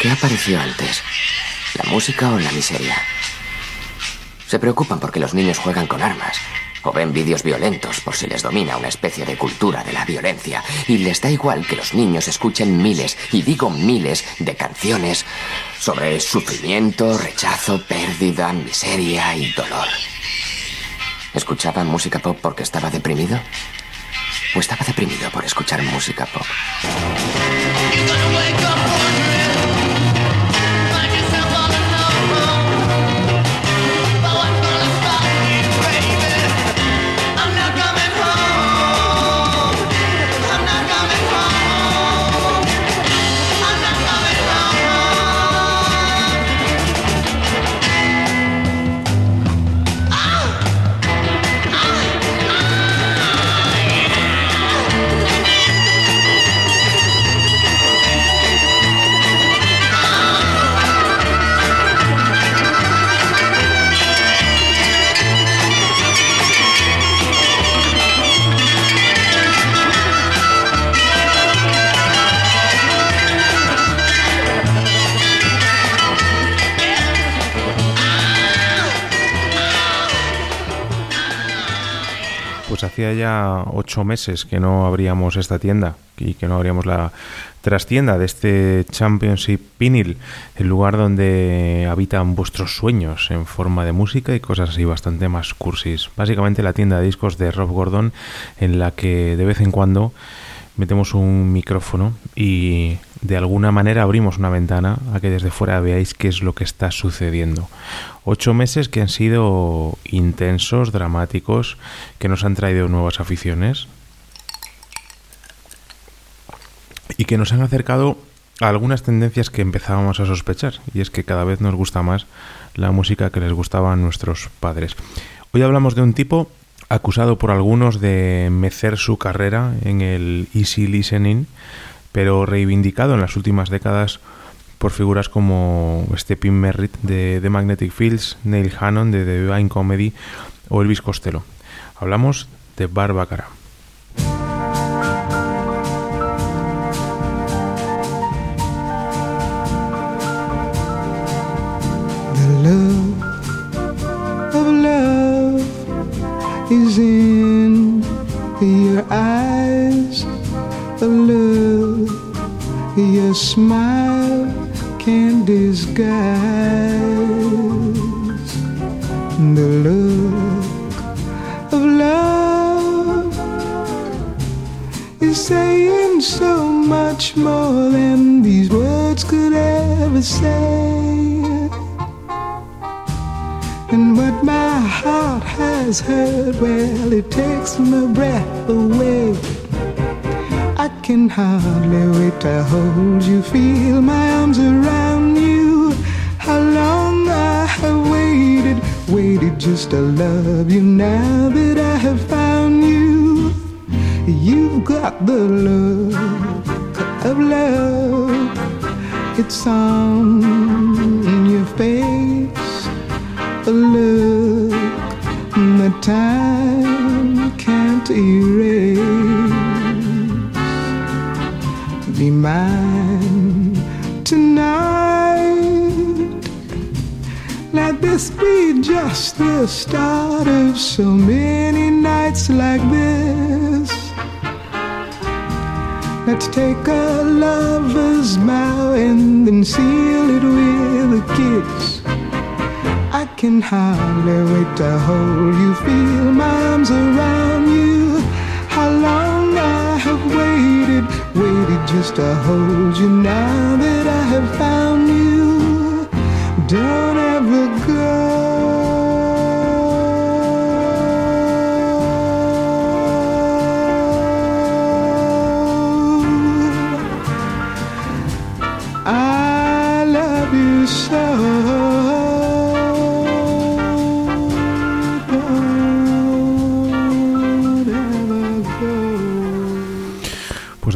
¿Qué apareció antes? ¿La música o la miseria? Se preocupan porque los niños juegan con armas o ven vídeos violentos por si les domina una especie de cultura de la violencia y les da igual que los niños escuchen miles, y digo miles, de canciones sobre sufrimiento, rechazo, pérdida, miseria y dolor. ¿Escuchaba música pop porque estaba deprimido? ¿O estaba deprimido por escuchar música pop? Hacía ya ocho meses que no abríamos esta tienda y que no abríamos la trastienda de este Championship Pinil, el lugar donde habitan vuestros sueños en forma de música y cosas así bastante más cursis. Básicamente la tienda de discos de Rob Gordon en la que de vez en cuando metemos un micrófono y de alguna manera abrimos una ventana a que desde fuera veáis qué es lo que está sucediendo. Ocho meses que han sido intensos, dramáticos, que nos han traído nuevas aficiones y que nos han acercado a algunas tendencias que empezábamos a sospechar, y es que cada vez nos gusta más la música que les gustaba a nuestros padres. Hoy hablamos de un tipo acusado por algunos de mecer su carrera en el easy listening, pero reivindicado en las últimas décadas por figuras como Stephen Merritt de The Magnetic Fields, Neil Hannon de The Divine Comedy o Elvis Costello. Hablamos de Barbacara. is in your eyes. Your smile can't disguise. The look of love is saying so much more than these words could ever say. And what my heart has heard, well, it takes my breath away. Can hardly wait to hold you, feel my arms around you. How long I have waited, waited just to love you. Now that I have found you, you've got the look of love. It's on your face a look that time can't erase. Mine tonight. Let this be just the start of so many nights like this. Let's take a lover's vow and then seal it with a kiss. I can hardly wait to hold you, feel my arms around just to hold you. Now that I have found you, don't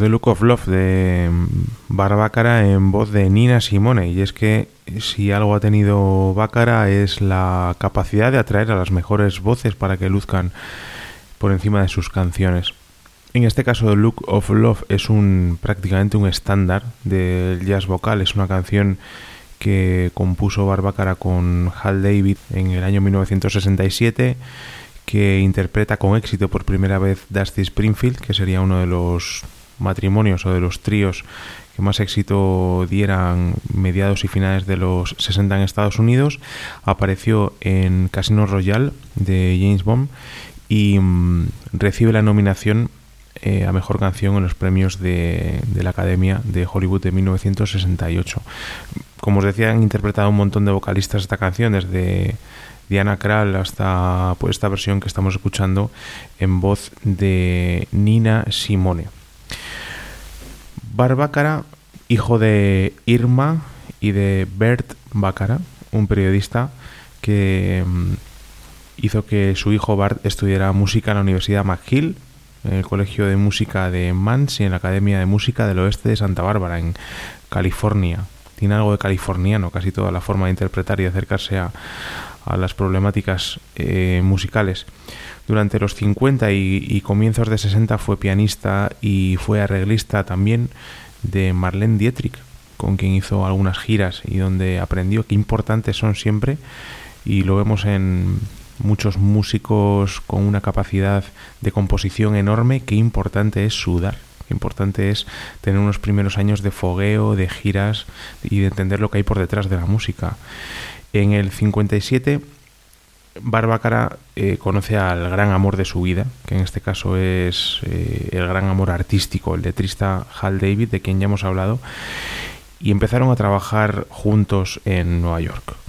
The Look of Love de Barbácara en voz de Nina Simone. Y es que si algo ha tenido Bácara es la capacidad de atraer a las mejores voces para que luzcan por encima de sus canciones. En este caso, The Look of Love es un prácticamente un estándar del jazz vocal. Es una canción que compuso Barbácara con Hal David en el año 1967, que interpreta con éxito por primera vez Dusty Springfield, que sería uno de los matrimonios o de los tríos que más éxito dieran mediados y finales de los 60 en Estados Unidos. Apareció en Casino Royale de James Bond y mm, recibe la nominación eh, a Mejor Canción en los premios de, la Academia de Hollywood de 1968. Como os decía, han interpretado un montón de vocalistas esta canción, desde Diana Krall hasta pues, esta versión que estamos escuchando en voz de Nina Simone. Barbácara, hijo de Irma y de Bert Bácara, un periodista que mm, hizo que su hijo Bart estudiara música en la Universidad McGill en el Colegio de Música de Mans y en la Academia de Música del Oeste de Santa Bárbara, en California. Tiene algo de californiano, casi toda la forma de interpretar y acercarse a, las problemáticas eh, musicales. Durante los 50 y, comienzos de 60 fue pianista y fue arreglista también de Marlene Dietrich, con quien hizo algunas giras y donde aprendió qué importantes son siempre, y lo vemos en, muchos músicos con una capacidad de composición enorme, qué importante es sudar, qué importante es tener unos primeros años de fogueo, de giras y de entender lo que hay por detrás de la música. En el 57 Barbácara eh, conoce al gran amor de su vida, que en este caso es eh, el gran amor artístico, el letrista Hal David, de quien ya hemos hablado, y empezaron a trabajar juntos en Nueva York.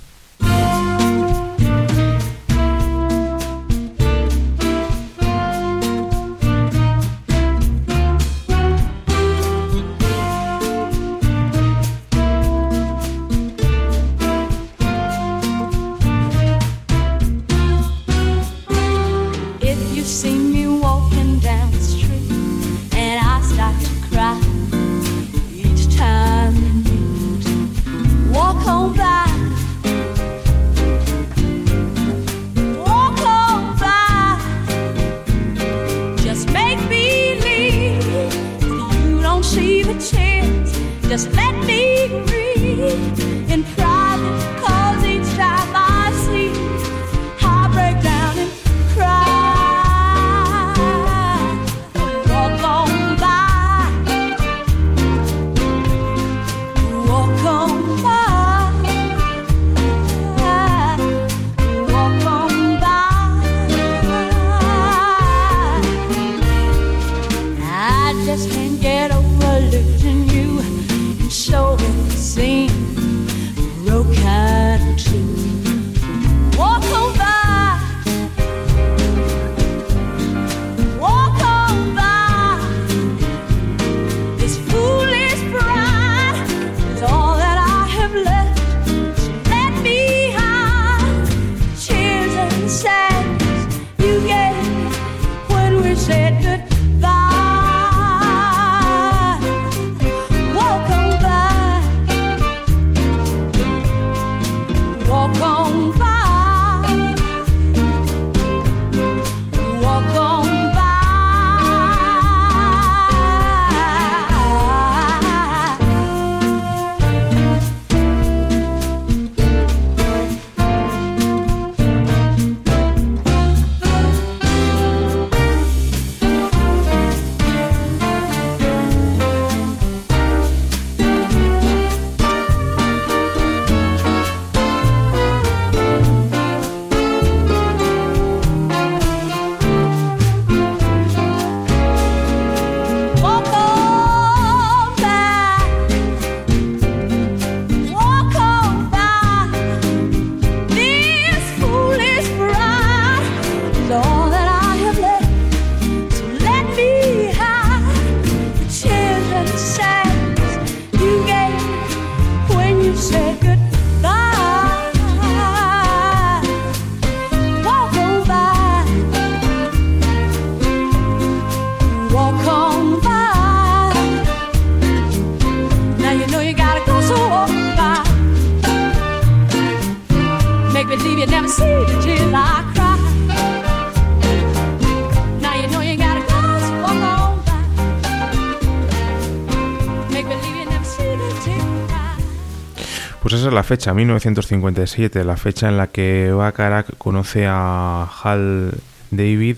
Pues esa es la fecha, 1957, la fecha en la que Bacharach conoce a Hal David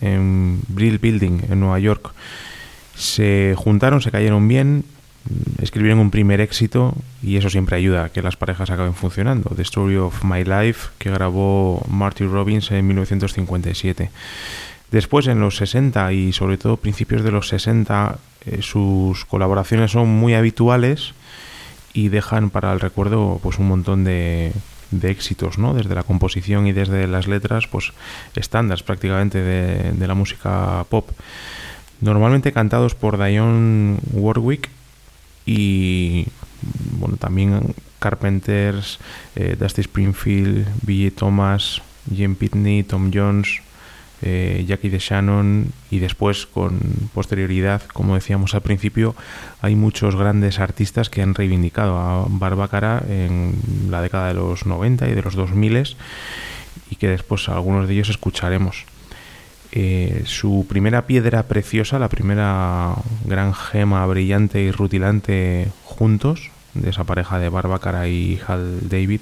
en Brill Building, en Nueva York. Se juntaron, se cayeron bien, escribieron un primer éxito y eso siempre ayuda a que las parejas acaben funcionando. The Story of My Life, que grabó Marty Robbins en 1957. Después, en los 60 y sobre todo principios de los 60, eh, sus colaboraciones son muy habituales y dejan para el recuerdo pues un montón de, de éxitos, ¿no? Desde la composición y desde las letras, pues estándares prácticamente de, de la música pop. Normalmente cantados por Dionne Warwick y bueno, también Carpenters, eh, Dusty Springfield, Billy Thomas, Jim Pitney, Tom Jones, eh, Jackie de Shannon y después con posterioridad, como decíamos al principio, hay muchos grandes artistas que han reivindicado a Barbacara en la década de los 90 y de los 2000 y que después algunos de ellos escucharemos. Eh, su primera piedra preciosa, la primera gran gema brillante y rutilante juntos, de esa pareja de Barbacara y Hal David,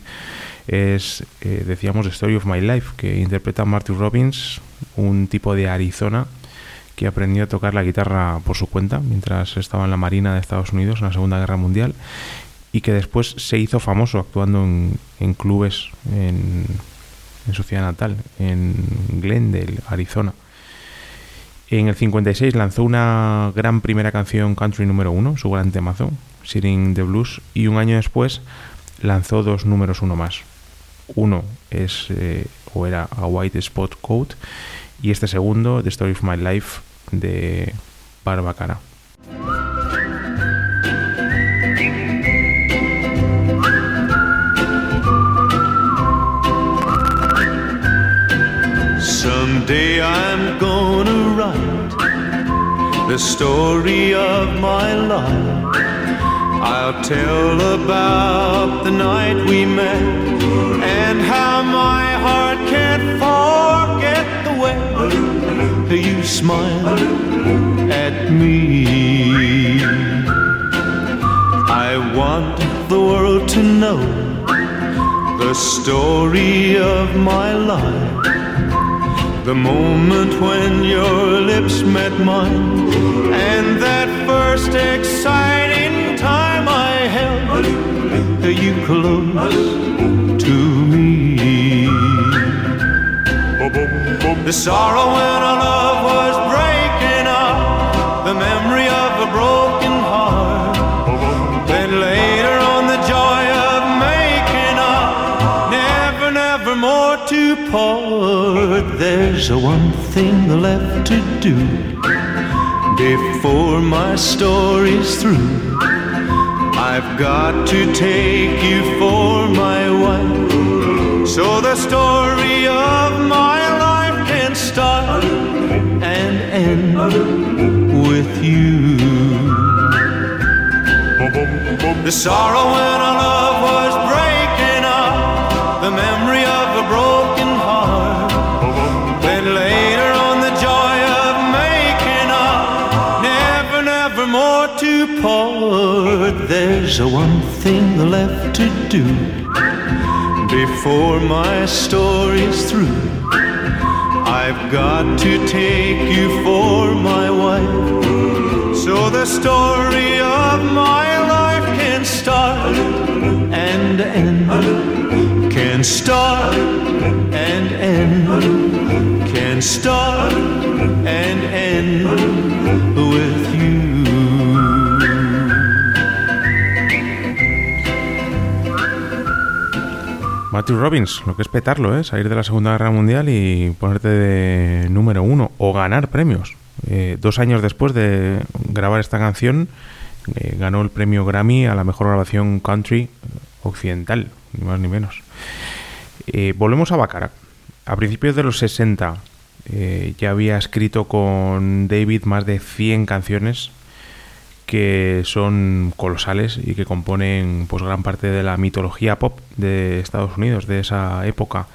es, eh, decíamos, The Story of My Life, que interpreta Marty Robbins, un tipo de Arizona que aprendió a tocar la guitarra por su cuenta mientras estaba en la Marina de Estados Unidos en la Segunda Guerra Mundial y que después se hizo famoso actuando en, en clubes en, su ciudad natal, en Glendale, Arizona. En el 56 lanzó una gran primera canción country número uno, su gran temazo, Sitting the Blues, y un año después lanzó dos números uno más. Uno es eh, o era A White Spot Coat y este segundo, The Story of My Life de Barbacana. Someday I'm gonna write the story of my life. I'll tell about the night we met and how my heart can't forget the way you smiled at me. I want the world to know the story of my life. The moment when your lips met mine, and that first exciting time I held you close to me. The sorrow when our love was breaking up, the memory of a broken heart. Then later on, the joy of making up, never, never more to part. There's one thing left to do before my story's through. I've got to take you for my wife, so the story of my start and end with you. The sorrow when our love was breaking up, the memory of a broken heart. Then later on, the joy of making up, never, never more to part. There's one thing left to do before my story's through. I've got to take you for my wife. So the story of my life can start and end. Can start and end. Can start and end with you. Matthew Robbins, lo que es petarlo, ¿eh? salir de la Segunda Guerra Mundial y ponerte de número uno o ganar premios. Eh, dos años después de grabar esta canción, eh, ganó el premio Grammy a la mejor grabación country occidental, ni más ni menos. Eh, volvemos a Baccarat. A principios de los 60 eh, ya había escrito con David más de 100 canciones que son colosales y que componen pues gran parte de la mitología pop de Estados Unidos de esa época.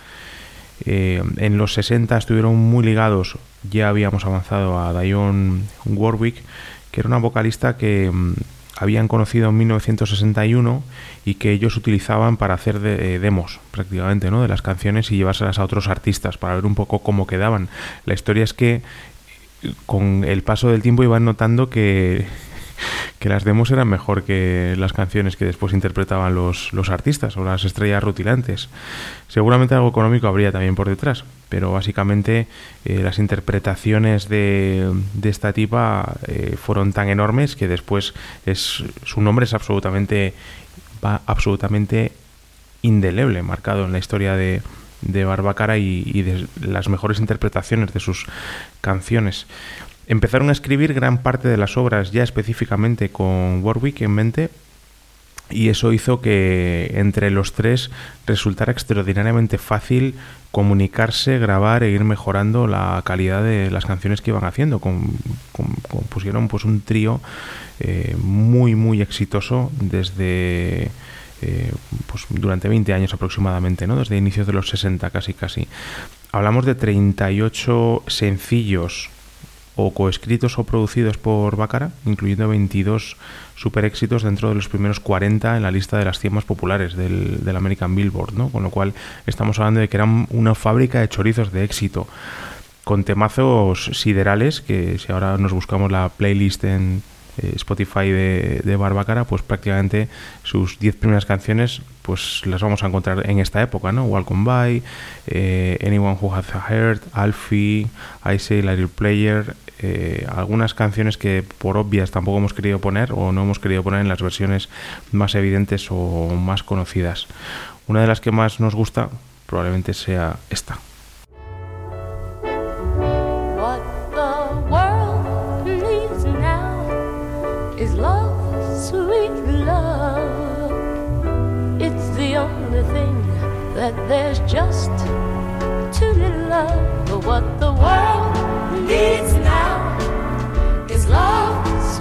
Eh, en los 60 estuvieron muy ligados, ya habíamos avanzado a Dionne Warwick, que era una vocalista que mm, habían conocido en 1961 y que ellos utilizaban para hacer de, demos prácticamente ¿no? de las canciones y llevárselas a otros artistas para ver un poco cómo quedaban. La historia es que con el paso del tiempo iban notando que que las demos eran mejor que las canciones que después interpretaban los, los artistas o las estrellas rutilantes. Seguramente algo económico habría también por detrás, pero básicamente eh, las interpretaciones de, de esta tipa eh, fueron tan enormes que después es, su nombre es absolutamente, va absolutamente indeleble, marcado en la historia de, de Barbacara y, y de las mejores interpretaciones de sus canciones. Empezaron a escribir gran parte de las obras ya específicamente con Warwick en mente y eso hizo que entre los tres resultara extraordinariamente fácil comunicarse, grabar e ir mejorando la calidad de las canciones que iban haciendo. compusieron pues un trío eh, muy muy exitoso desde eh, pues durante 20 años aproximadamente, ¿no? desde inicios de los 60 casi casi. Hablamos de 38 sencillos o coescritos o producidos por Baccara, incluyendo 22 super éxitos dentro de los primeros 40 en la lista de las 100 más populares del, del American Billboard, ¿no? Con lo cual estamos hablando de que eran una fábrica de chorizos de éxito, con temazos siderales, que si ahora nos buscamos la playlist en eh, Spotify de, de Barbacara, pues prácticamente sus 10 primeras canciones pues las vamos a encontrar en esta época, ¿no? Welcome By, eh, Anyone Who Has a Heart, Alfie, I Say Little Player, eh, algunas canciones que por obvias tampoco hemos querido poner o no hemos querido poner en las versiones más evidentes o más conocidas. Una de las que más nos gusta probablemente sea esta. Love, love. That there's just too little of. But what the world needs love,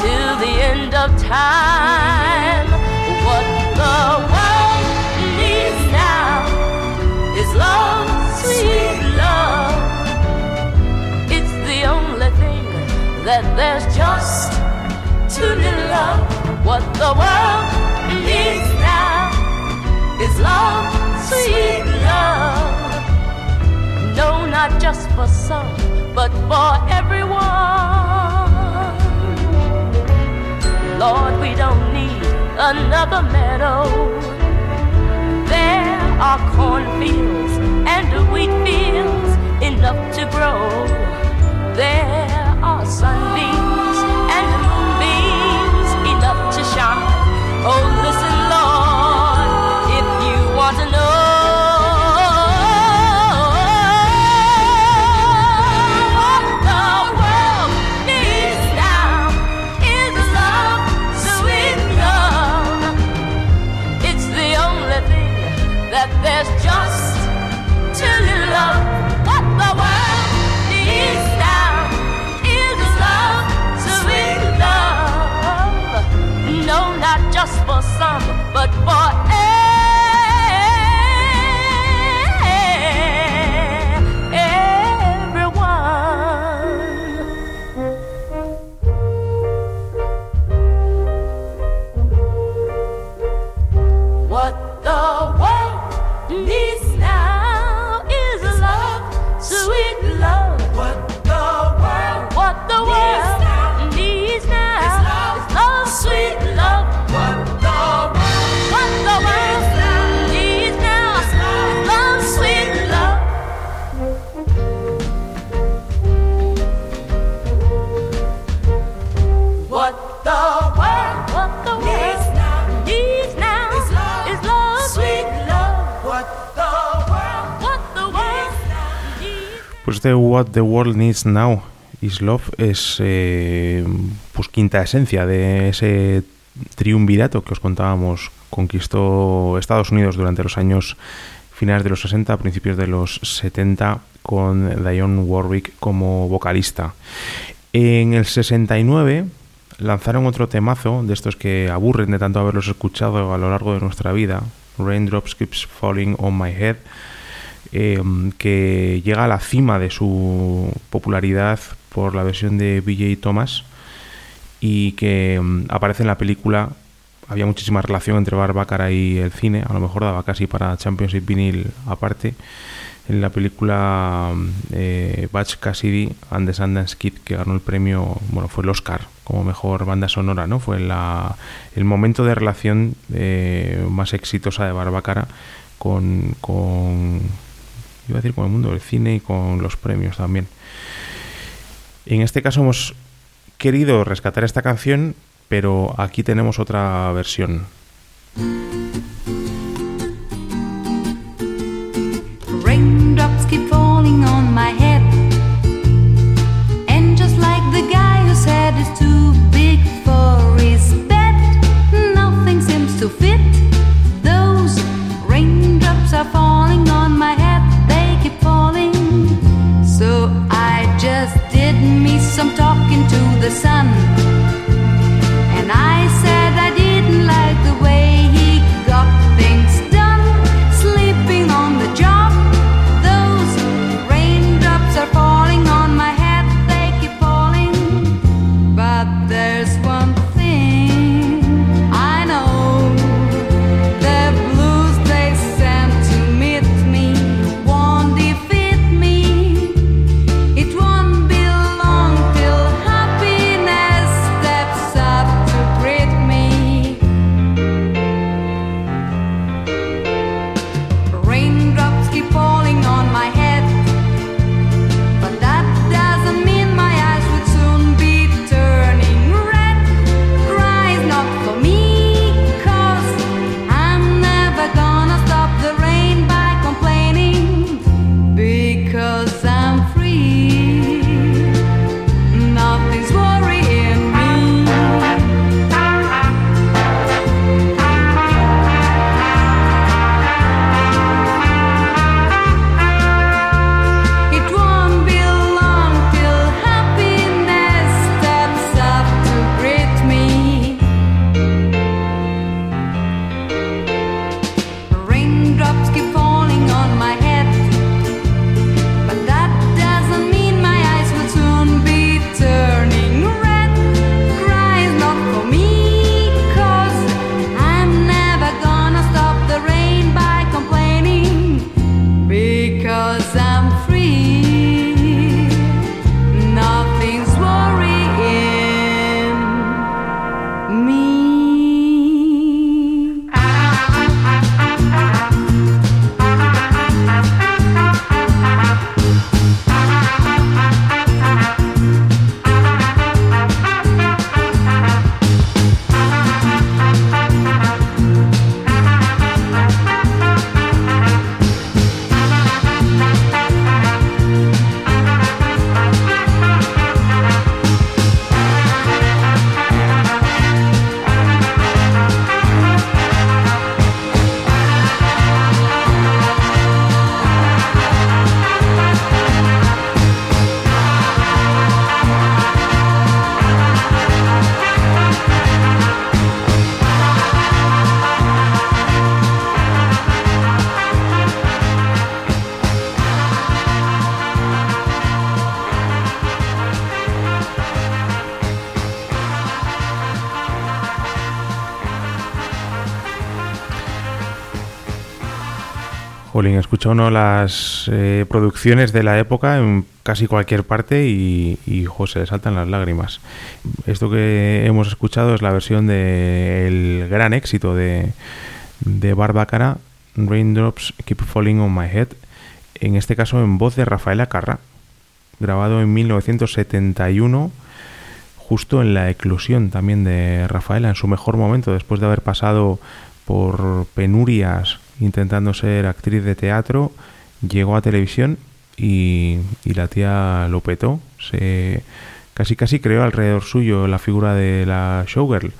till the end of time. What the world needs now is love, sweet love. It's the only thing that there's just too little. What the world needs now is love, sweet love. No, not just for some, but for everyone. Another meadow. There are cornfields and wheat fields enough to grow. There are sunbeams and moonbeams enough to shine. Oh, Pues este What the World Needs Now is Love es eh, pues quinta esencia de ese triunvirato que os contábamos conquistó Estados Unidos durante los años finales de los 60, principios de los 70, con Dionne Warwick como vocalista. En el 69 lanzaron otro temazo de estos que aburren de tanto haberlos escuchado a lo largo de nuestra vida, Raindrops Keeps Falling on My Head, em, que llega a la cima de su popularidad por la versión de BJ Thomas y que em, aparece en la película. Había muchísima relación entre Barbácara y el cine, a lo mejor daba casi para Championship vinil aparte en la película eh, Batch Cassidy and the Sundance Kid que ganó el premio, bueno, fue el Oscar como mejor banda sonora, ¿no? Fue la, el momento de relación eh, más exitosa de Barbacara con, con, iba a decir, con el mundo del cine y con los premios también. En este caso hemos querido rescatar esta canción, pero aquí tenemos otra versión. Raindrops keep falling on my head. Talking to the sun. Escucha uno las eh, producciones de la época en casi cualquier parte y, y jo, se le saltan las lágrimas. Esto que hemos escuchado es la versión del gran éxito de, de Barbácara, Raindrops Keep Falling on My Head, en este caso en voz de Rafaela Carrà, grabado en 1971, justo en la eclosión también de Rafaela, en su mejor momento, después de haber pasado por penurias intentando ser actriz de teatro, llegó a televisión y, y la tía lo petó. Se, casi casi creó alrededor suyo la figura de la showgirl.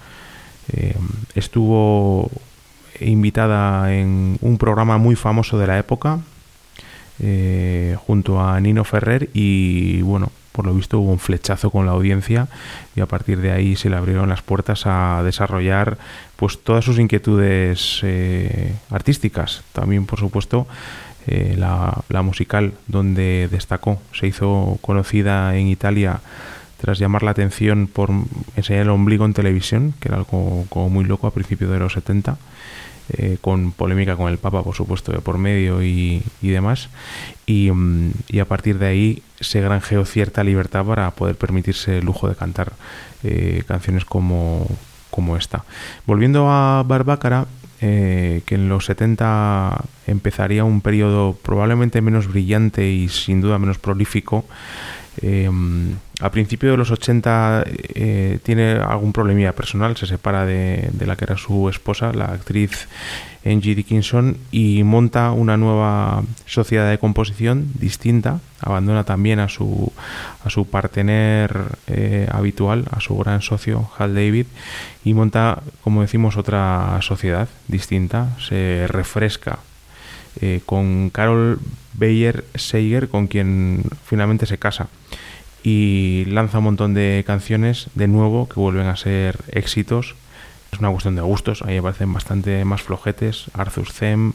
Eh, estuvo invitada en un programa muy famoso de la época eh, junto a Nino Ferrer y bueno, por lo visto hubo un flechazo con la audiencia y a partir de ahí se le abrieron las puertas a desarrollar pues todas sus inquietudes eh, artísticas. También, por supuesto, eh, la, la musical donde destacó. Se hizo conocida en Italia tras llamar la atención por enseñar el ombligo en televisión, que era algo como muy loco a principios de los 70. Eh, con polémica con el Papa, por supuesto, de por medio y, y demás. Y, mm, y a partir de ahí se granjeó cierta libertad para poder permitirse el lujo de cantar eh, canciones como, como esta. Volviendo a Barbácara, eh, que en los 70 empezaría un periodo probablemente menos brillante y sin duda menos prolífico. Eh, a principios de los 80 eh, tiene algún problemilla personal, se separa de, de, la que era su esposa, la actriz Angie Dickinson, y monta una nueva sociedad de composición distinta, abandona también a su, a su partener eh, habitual, a su gran socio Hal David, y monta, como decimos, otra sociedad distinta, se refresca eh, con Carol Bayer Seiger, con quien finalmente se casa y lanza un montón de canciones de nuevo que vuelven a ser éxitos. Es una cuestión de gustos, ahí me parecen bastante más flojetes. Arthur Them,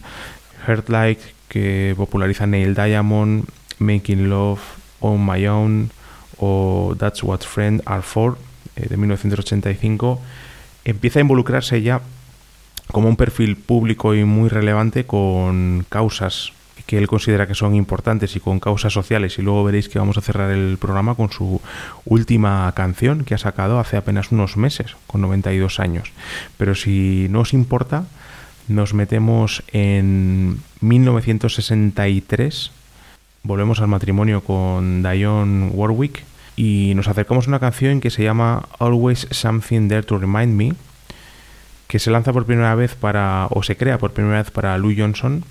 Heart Like, que populariza Neil Diamond, Making Love, On My Own o That's What Friends Are For, eh, de 1985. Empieza a involucrarse ya como un perfil público y muy relevante con causas que él considera que son importantes y con causas sociales y luego veréis que vamos a cerrar el programa con su última canción que ha sacado hace apenas unos meses, con 92 años. Pero si no os importa, nos metemos en 1963, volvemos al matrimonio con Dionne Warwick y nos acercamos a una canción que se llama Always Something There to Remind Me, que se lanza por primera vez para, o se crea por primera vez para Lou Johnson,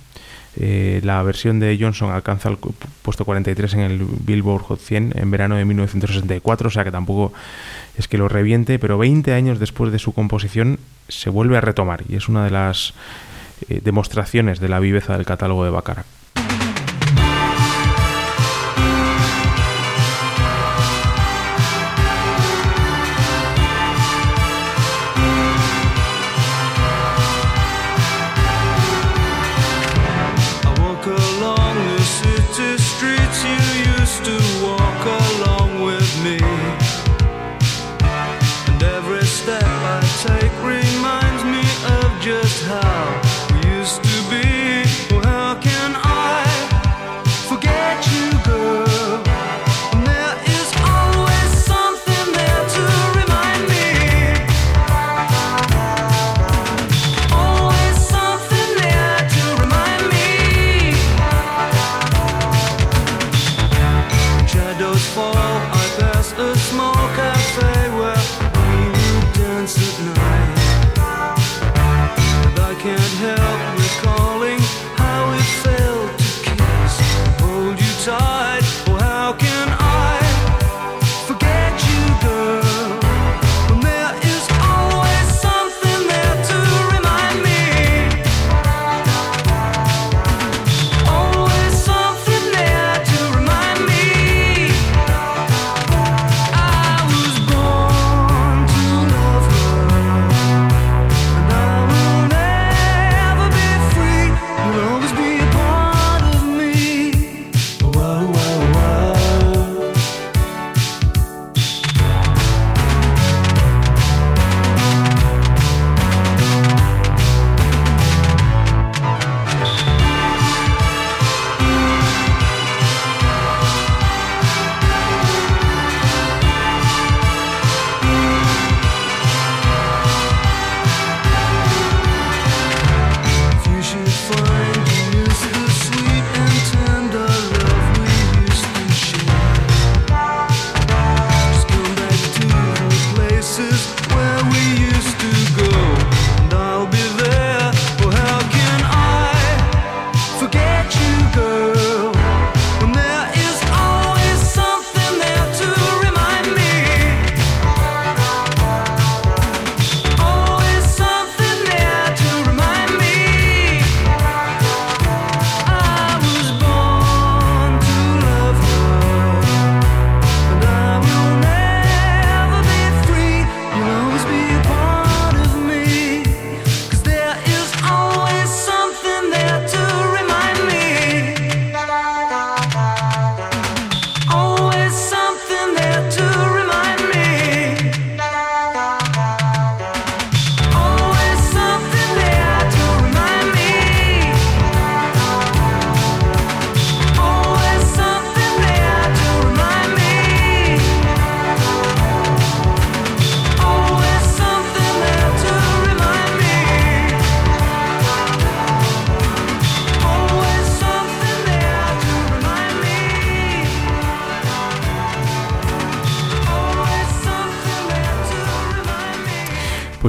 eh, la versión de Johnson alcanza el puesto 43 en el Billboard Hot 100 en verano de 1964, o sea que tampoco es que lo reviente, pero 20 años después de su composición se vuelve a retomar y es una de las eh, demostraciones de la viveza del catálogo de Baccarat.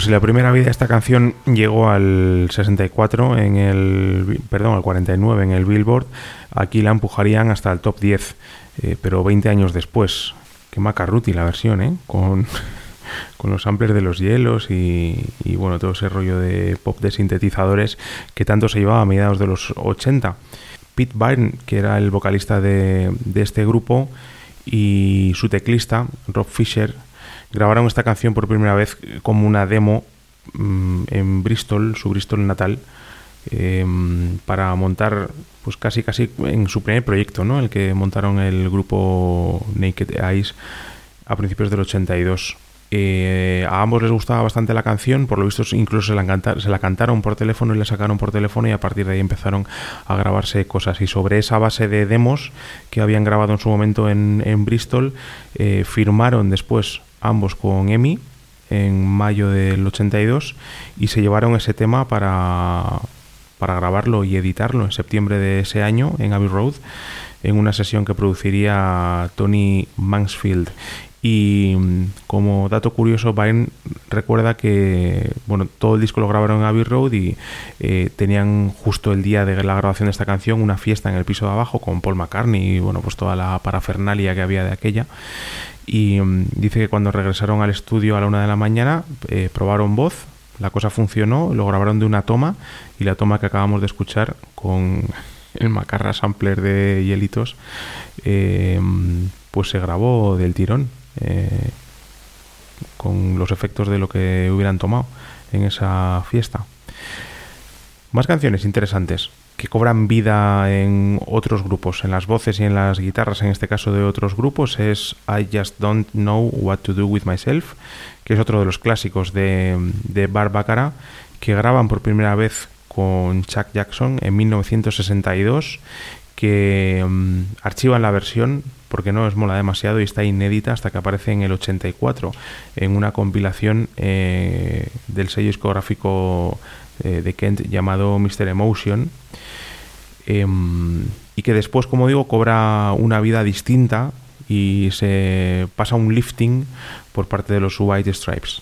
Pues la primera vida de esta canción llegó al 64 en el perdón, al 49 en el Billboard. Aquí la empujarían hasta el top 10, eh, pero 20 años después. Qué macarruti la versión, ¿eh? Con, con los samplers de los hielos y, y, bueno, todo ese rollo de pop de sintetizadores que tanto se llevaba a mediados de los 80. Pete Byrne, que era el vocalista de, de este grupo, y su teclista, Rob Fisher, grabaron esta canción por primera vez como una demo mmm, en Bristol, su Bristol natal, eh, para montar, pues casi casi en su primer proyecto, ¿no? El que montaron el grupo Naked Eyes a principios del 82. Eh, a ambos les gustaba bastante la canción, por lo visto incluso se la, se la, cantaron por teléfono y la sacaron por teléfono y a partir de ahí empezaron a grabarse cosas. Y sobre esa base de demos que habían grabado en su momento en, en Bristol, eh, firmaron después ambos con EMI en mayo del 82 y se llevaron ese tema para, para grabarlo y editarlo en septiembre de ese año en Abbey Road en una sesión que produciría Tony Mansfield y como dato curioso, Byrne recuerda que bueno, todo el disco lo grabaron en Abbey Road y eh, tenían justo el día de la grabación de esta canción una fiesta en el piso de abajo con Paul McCartney y bueno, pues toda la parafernalia que había de aquella. Y um, dice que cuando regresaron al estudio a la una de la mañana, eh, probaron voz, la cosa funcionó, lo grabaron de una toma y la toma que acabamos de escuchar con el Macarra sampler de hielitos, eh, pues se grabó del tirón eh, con los efectos de lo que hubieran tomado en esa fiesta. Más canciones interesantes que cobran vida en otros grupos, en las voces y en las guitarras, en este caso de otros grupos, es I Just Don't Know What to Do With Myself, que es otro de los clásicos de, de Barbaccara, que graban por primera vez con Chuck Jackson en 1962, que um, archivan la versión porque no es mola demasiado y está inédita hasta que aparece en el 84 en una compilación eh, del sello discográfico eh, de Kent llamado Mr. Emotion eh, y que después, como digo, cobra una vida distinta y se pasa un lifting por parte de los White Stripes.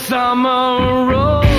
summer road.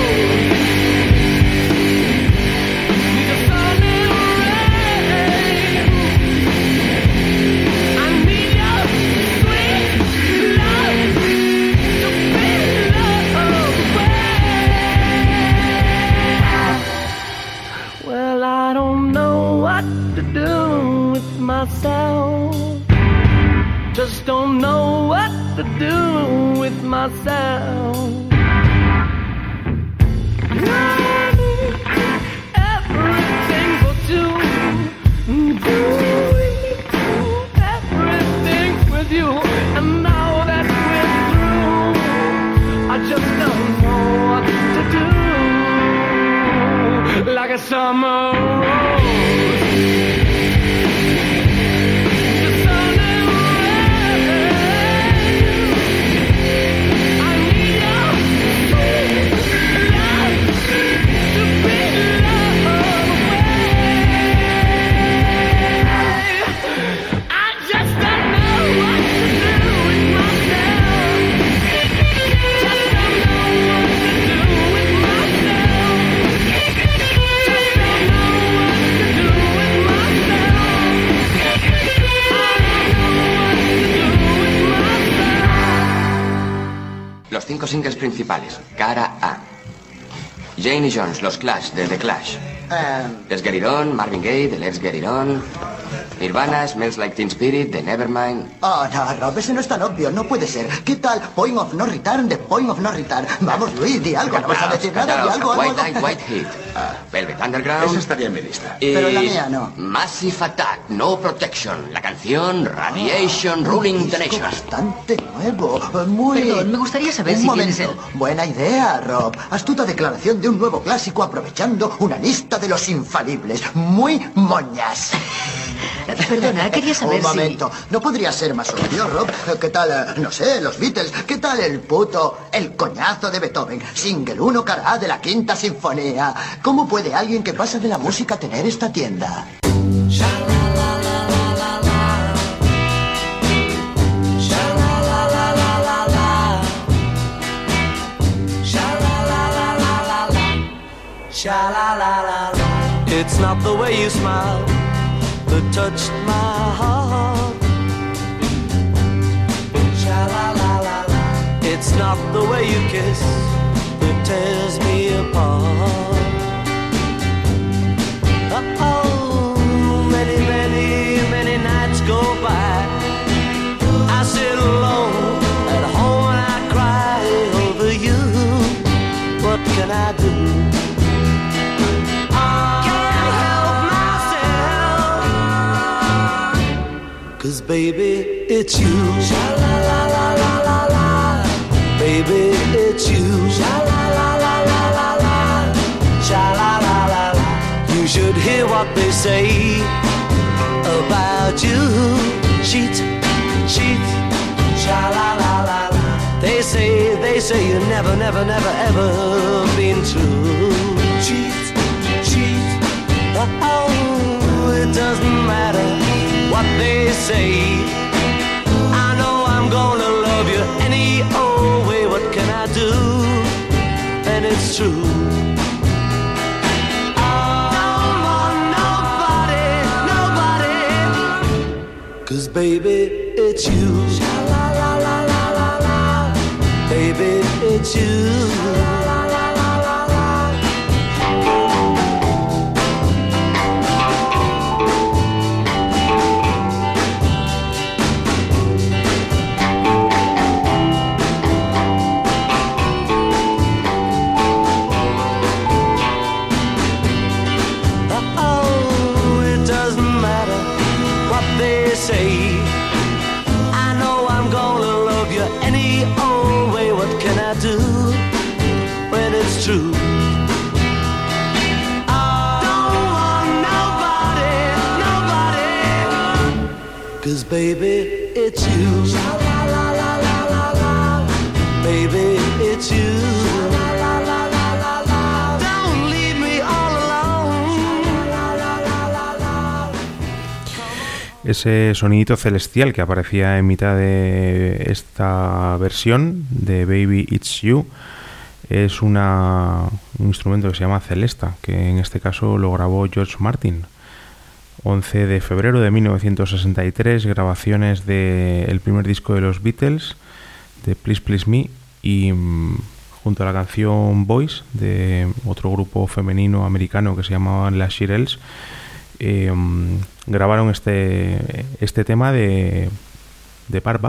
Jane y Jones, los Clash, de The Clash. Eh, Let's Get It On, Marvin Gaye, de Let's Get It On. Nirvana, Smells Like Teen Spirit, de Nevermind. Oh, no, Rob, ese no es tan obvio, no puede ser. ¿Qué tal Point of No Return de Point of No Return? Vamos, Luis, di algo, no vas a decir nada, di algo, algo. White. Light, White Heat. Velvet Underground. Esa estaría en mi lista. Y Pero la mía no. Massive Attack, No Protection. La canción Radiation Ruling the Nation. bastante nuevo, muy... Perdón, me gustaría saber un si momento. tienes Buena idea, Rob. Astuta declaración de un nuevo clásico aprovechando una lista de los infalibles. Muy moñas. Perdona, quería saber Un si... momento, no podría ser más obvio, Rob. ¿Qué tal, eh, no sé, los Beatles? ¿Qué tal el puto, el coñazo de Beethoven? Single 1 cara A de la quinta sinfonía. ¿Cómo puede alguien que pasa de la música tener esta tienda? It's not the way you smile that touched my heart. Sha-la-la-la-la. It's not the way you kiss that tears me apart. Oh, many, many, many nights go by. I sit alone at home and I cry over you. What can I do? Baby, it's you. Baby, it's you. You should hear what they say about you. Cheat, cheat. They say, they say you never, never, never, ever been true. Cheat, cheat. Oh, it doesn't what they say. I know I'm gonna love you any old way. What can I do? And it's true. Oh, Don't want nobody, nobody. Cause baby, it's you. Baby, it's you. Ese sonidito celestial que aparecía en mitad de esta versión de Baby It's You es un instrumento que se llama Celesta, que en este caso lo grabó George Martin. 11 de febrero de 1963, grabaciones del primer disco de los Beatles, de Please Please Me, y mm, junto a la canción Boys, de otro grupo femenino americano que se llamaban Las Shirelles, mm, grabaron este, este tema de, de Par.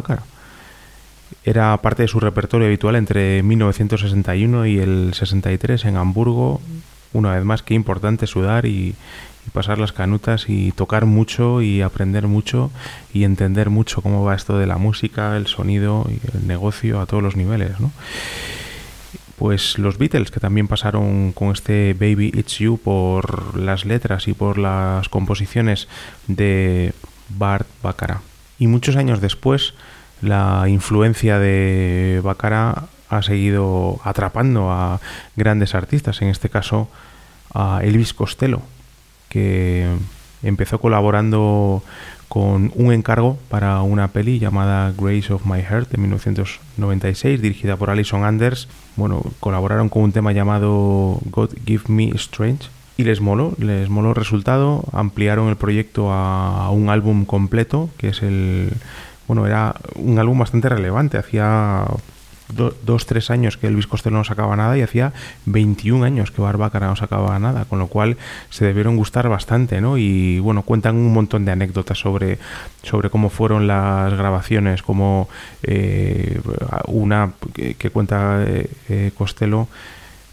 Era parte de su repertorio habitual entre 1961 y el 63 en Hamburgo. Una vez más, qué importante sudar y, y pasar las canutas y tocar mucho y aprender mucho y entender mucho cómo va esto de la música, el sonido y el negocio a todos los niveles, ¿no? Pues los Beatles, que también pasaron con este Baby It's You por las letras y por las composiciones de Bart Baccara. Y muchos años después, la influencia de Baccara ha seguido atrapando a grandes artistas, en este caso a Elvis Costello, que empezó colaborando con un encargo para una peli llamada Grace of My Heart de 1996, dirigida por Alison Anders. Bueno, colaboraron con un tema llamado God Give Me Strange y les moló, les moló el resultado, ampliaron el proyecto a, un álbum completo, que es el bueno, era un álbum bastante relevante, hacía do- dos, tres años que Elvis Costello no sacaba nada y hacía 21 años que Barbácara no sacaba nada, con lo cual se debieron gustar bastante, ¿no? Y bueno, cuentan un montón de anécdotas sobre, sobre cómo fueron las grabaciones, como eh, una que, que cuenta eh, eh, Costello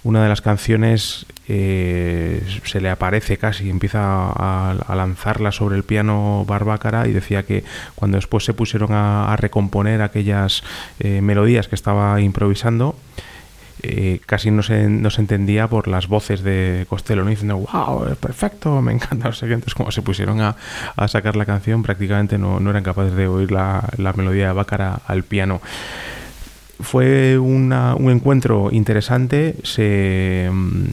una de las canciones eh, se le aparece casi, empieza a, lanzarla sobre el piano Barbácara y decía que cuando después se pusieron a, recomponer aquellas eh, melodías que estaba improvisando, eh, casi no se, no se entendía por las voces de Costello, ¿no? diciendo, wow, perfecto, me encanta, no sé qué. Entonces, como se pusieron a, a sacar la canción, prácticamente no, no eran capaces de oír la, la melodía de Bácara al piano fue una- un encuentro interesante. Se mm,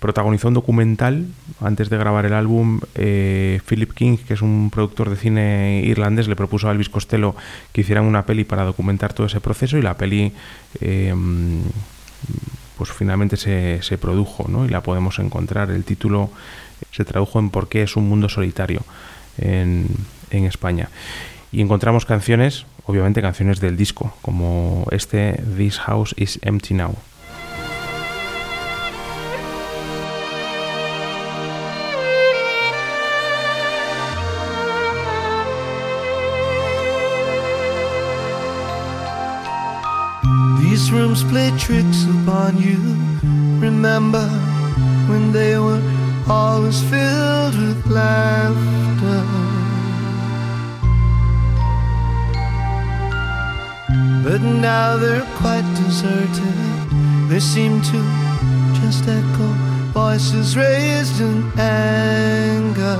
protagonizó un documental antes de grabar el álbum. eh, Philip King, que es un productor de cine irlandés, le propuso a Elvis Costello que hicieran una peli para documentar todo ese proceso y la peli. eh, mm, pues finalmente se, se produjo ¿no? y la podemos encontrar. El título se tradujo en ¿Por qué es un mundo solitario? en España. Y encontramos canciones, obviamente canciones del disco, como este This House is Empty Now. These rooms play tricks upon you. Remember when they were always filled with laughter. But now they're quite deserted. They seem to just echo voices raised in anger.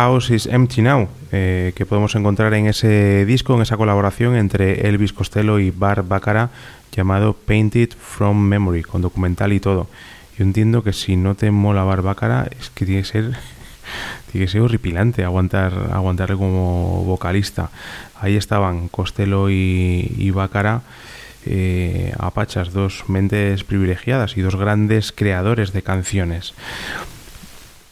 House is Empty Now, eh, que podemos encontrar en ese disco, en esa colaboración entre Elvis Costello y Bar Baccara, llamado Painted from Memory, con documental y todo. Yo entiendo que si no te mola Bar Baccara, es que tiene que ser, tiene que ser horripilante aguantar, aguantarle como vocalista. Ahí estaban Costello y, y Baccara. eh, apachas, dos mentes privilegiadas y dos grandes creadores de canciones.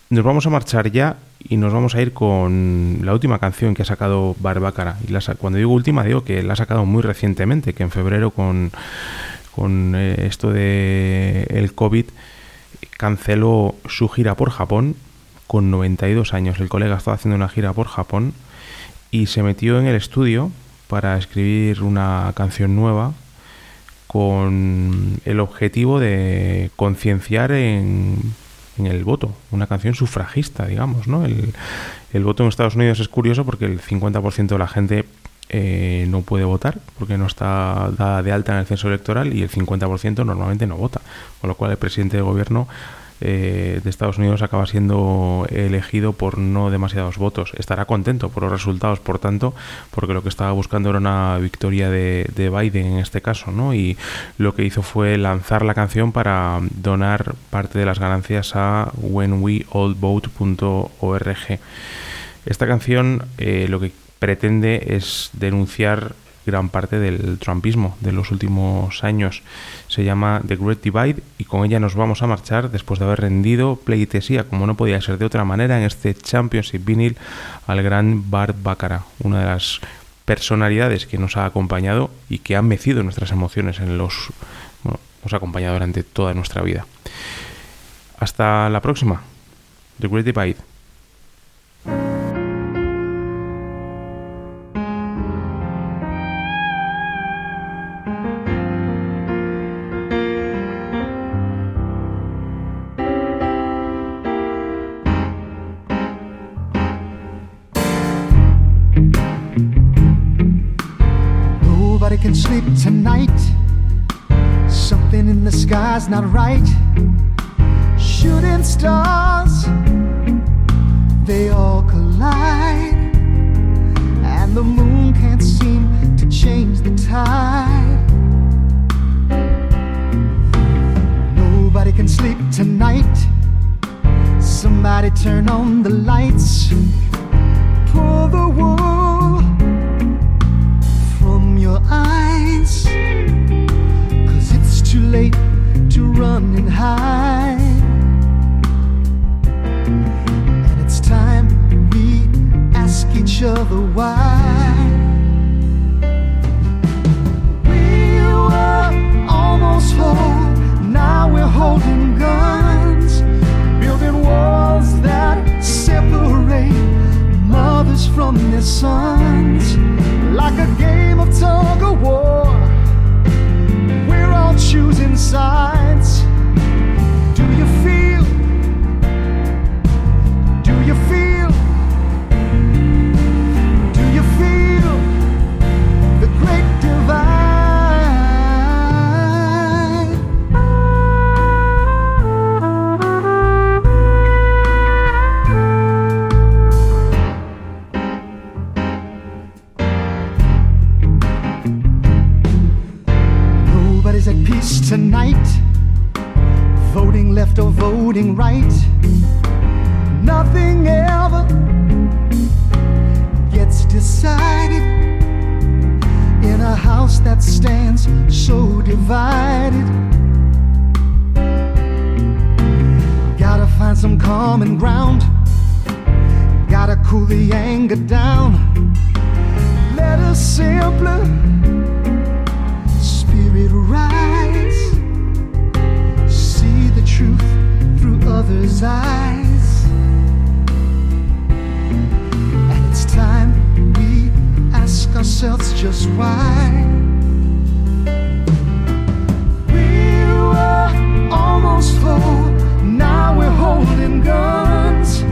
Nos vamos a marchar ya y nos vamos a ir con la última canción que ha sacado Barbácara. Y la cuando digo última, digo que la ha sacado muy recientemente, que en febrero con, con eh, esto de el COVID canceló su gira por Japón con 92 años. El colega estaba haciendo una gira por Japón y se metió en el estudio para escribir una canción nueva con el objetivo de concienciar en, en el voto, una canción sufragista, digamos, ¿no? El, el voto en Estados Unidos es curioso porque el 50% de la gente eh, no puede votar porque no está dada de alta en el censo electoral y el 50% normalmente no vota, con lo cual el presidente de gobierno eh, de Estados Unidos acaba siendo elegido por no demasiados votos. Estará contento por los resultados, por tanto, porque lo que estaba buscando era una victoria de, de Biden en este caso, ¿no? Y lo que hizo fue lanzar la canción para donar parte de las ganancias a whenweallvote.org. Esta canción eh, lo que pretende es denunciar gran parte del trumpismo de los últimos años. Se llama The Great Divide y con ella nos vamos a marchar después de haber rendido pleitesía, como no podía ser de otra manera, en este Championship vinil al gran Bart Baccara, una de las personalidades que nos ha acompañado y que ha mecido nuestras emociones en los bueno, nos ha acompañado durante toda nuestra vida. Hasta la próxima. The Great Divide. Sky's not right. Shooting stars, they all collide. And the moon can't seem to change the tide. Nobody can sleep tonight. Somebody turn on the lights. Pull the wool from your eyes. Cause it's too late to run and hide. And it's time we ask each other why. We were almost whole, now we're holding guns, building walls that separate mothers from their sons. Like a game of tug of war, we're all choosing sides. right. Nothing ever gets decided in a house that stands so divided. Gotta find some common ground, gotta cool the anger down. Let us simply spirit rise. Others' eyes. And it's time we ask ourselves just why. We were almost full, now we're holding guns,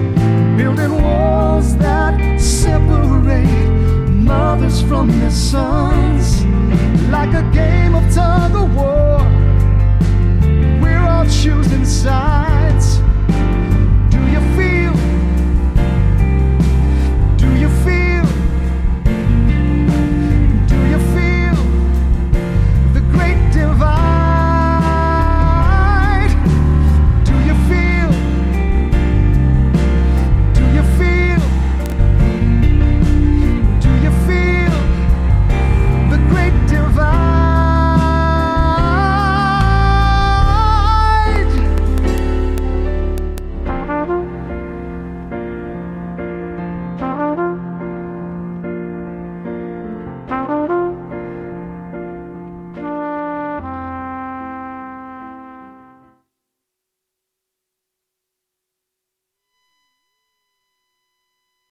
building walls that separate mothers from their sons, like a game of tug of choosing sides.